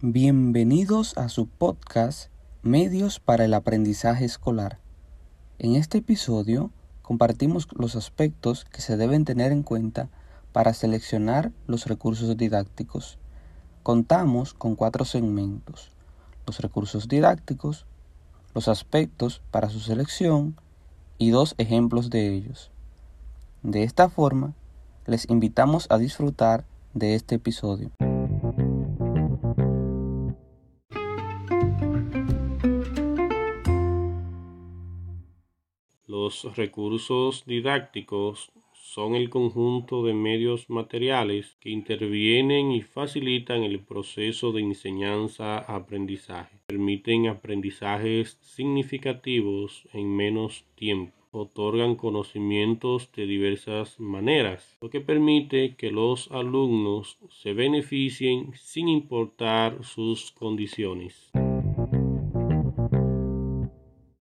Bienvenidos a su podcast Medios para el Aprendizaje Escolar. En este episodio compartimos los aspectos que se deben tener en cuenta para seleccionar los recursos didácticos. Contamos con cuatro segmentos. Los recursos didácticos, los aspectos para su selección y dos ejemplos de ellos. De esta forma, les invitamos a disfrutar de este episodio. Los recursos didácticos son el conjunto de medios materiales que intervienen y facilitan el proceso de enseñanza-aprendizaje. Permiten aprendizajes significativos en menos tiempo. Otorgan conocimientos de diversas maneras, lo que permite que los alumnos se beneficien sin importar sus condiciones.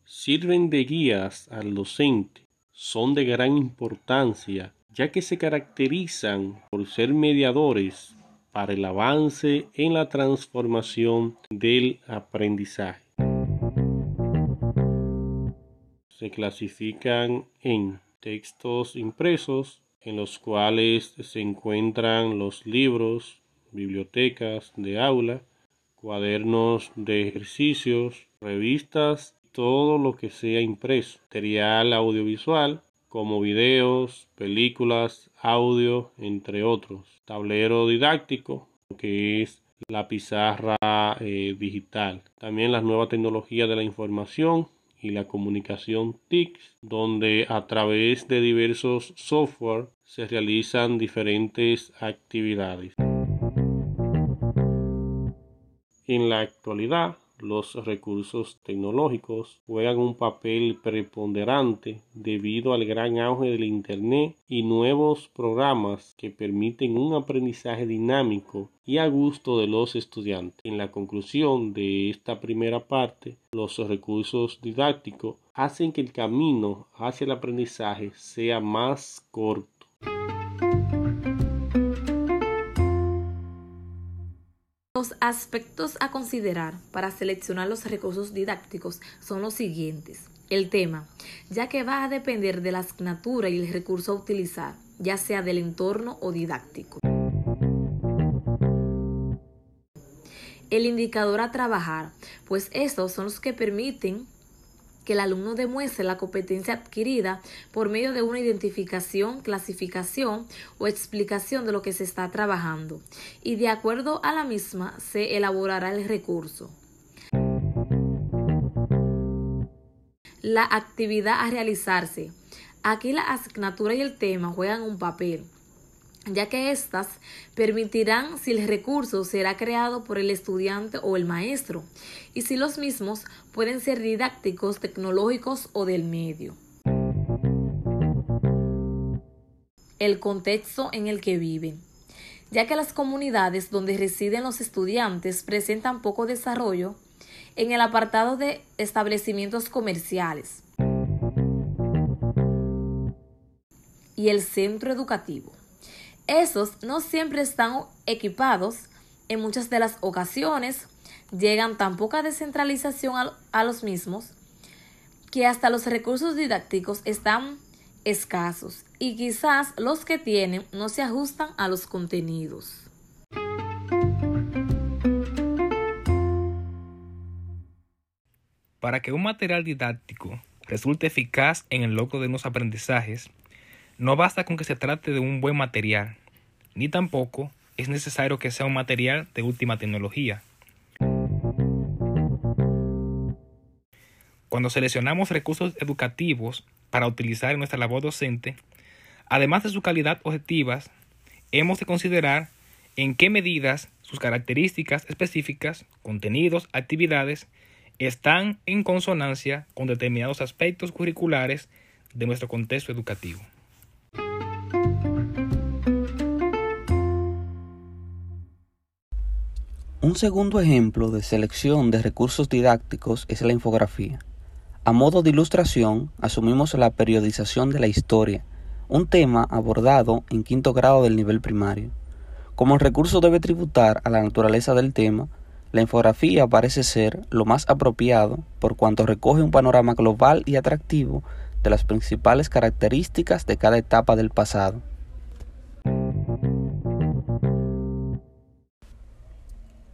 Sirven de guías al docente son de gran importancia ya que se caracterizan por ser mediadores para el avance en la transformación del aprendizaje. Clasifican en textos impresos, en los cuales se encuentran los libros, bibliotecas de aula, cuadernos de ejercicios, revistas todo lo que sea impreso, material audiovisual como videos, películas, audio, entre otros, tablero didáctico, que es la pizarra eh, digital, también las nuevas tecnologías de la información y la comunicación TICS, donde a través de diversos software se realizan diferentes actividades. En la actualidad, los recursos tecnológicos juegan un papel preponderante debido al gran auge del Internet y nuevos programas que permiten un aprendizaje dinámico y a gusto de los estudiantes. En la conclusión de esta primera parte, los recursos didácticos hacen que el camino hacia el aprendizaje sea más corto. Los aspectos a considerar para seleccionar los recursos didácticos son los siguientes. El tema, ya que va a depender de la asignatura y el recurso a utilizar, ya sea del entorno o didáctico. El indicador a trabajar, pues estos son los que permiten que el alumno demuestre la competencia adquirida por medio de una identificación, clasificación o explicación de lo que se está trabajando y de acuerdo a la misma se elaborará el recurso. La actividad a realizarse. Aquí la asignatura y el tema juegan un papel ya que éstas permitirán si el recurso será creado por el estudiante o el maestro, y si los mismos pueden ser didácticos, tecnológicos o del medio. El contexto en el que viven. Ya que las comunidades donde residen los estudiantes presentan poco desarrollo, en el apartado de establecimientos comerciales y el centro educativo. Esos no siempre están equipados en muchas de las ocasiones, llegan tan poca descentralización a, los mismos que hasta los recursos didácticos están escasos y quizás los que tienen no se ajustan a los contenidos. Para que un material didáctico resulte eficaz en el logro de unos aprendizajes, no basta con que se trate de un buen material, ni tampoco es necesario que sea un material de última tecnología. Cuando seleccionamos recursos educativos para utilizar en nuestra labor docente, además de su calidad objetivas, hemos de considerar en qué medidas sus características específicas, contenidos, actividades, están en consonancia con determinados aspectos curriculares de nuestro contexto educativo. Un segundo ejemplo de selección de recursos didácticos es la infografía. A modo de ilustración, asumimos la periodización de la historia, un tema abordado en quinto grado del nivel primario. Como el recurso debe tributar a la naturaleza del tema, la infografía parece ser lo más apropiado por cuanto recoge un panorama global y atractivo de las principales características de cada etapa del pasado.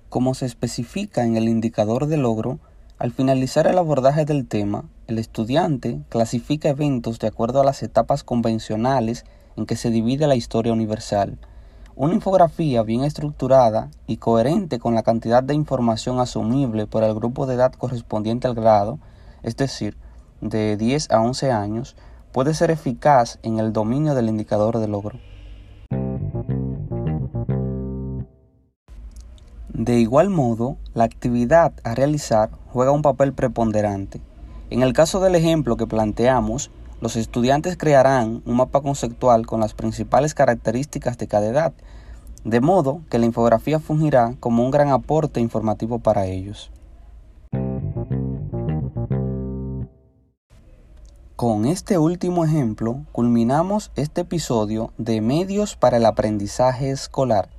Como se especifica en el indicador de logro, al finalizar el abordaje del tema, el estudiante clasifica eventos de acuerdo a las etapas convencionales en que se divide la historia universal. Una infografía bien estructurada y coherente con la cantidad de información asumible por el grupo de edad correspondiente al grado, es decir, de 10 a 11 años, puede ser eficaz en el dominio del indicador de logro. De igual modo, la actividad a realizar juega un papel preponderante. En el caso del ejemplo que planteamos, los estudiantes crearán un mapa conceptual con las principales características de cada edad, de modo que la infografía fungirá como un gran aporte informativo para ellos. Con este último ejemplo, culminamos este episodio de Medios para el Aprendizaje Escolar.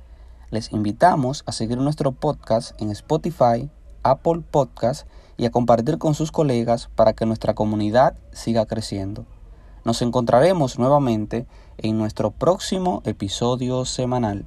Les invitamos a seguir nuestro podcast en Spotify, Apple Podcast y a compartir con sus colegas para que nuestra comunidad siga creciendo. Nos encontraremos nuevamente en nuestro próximo episodio semanal.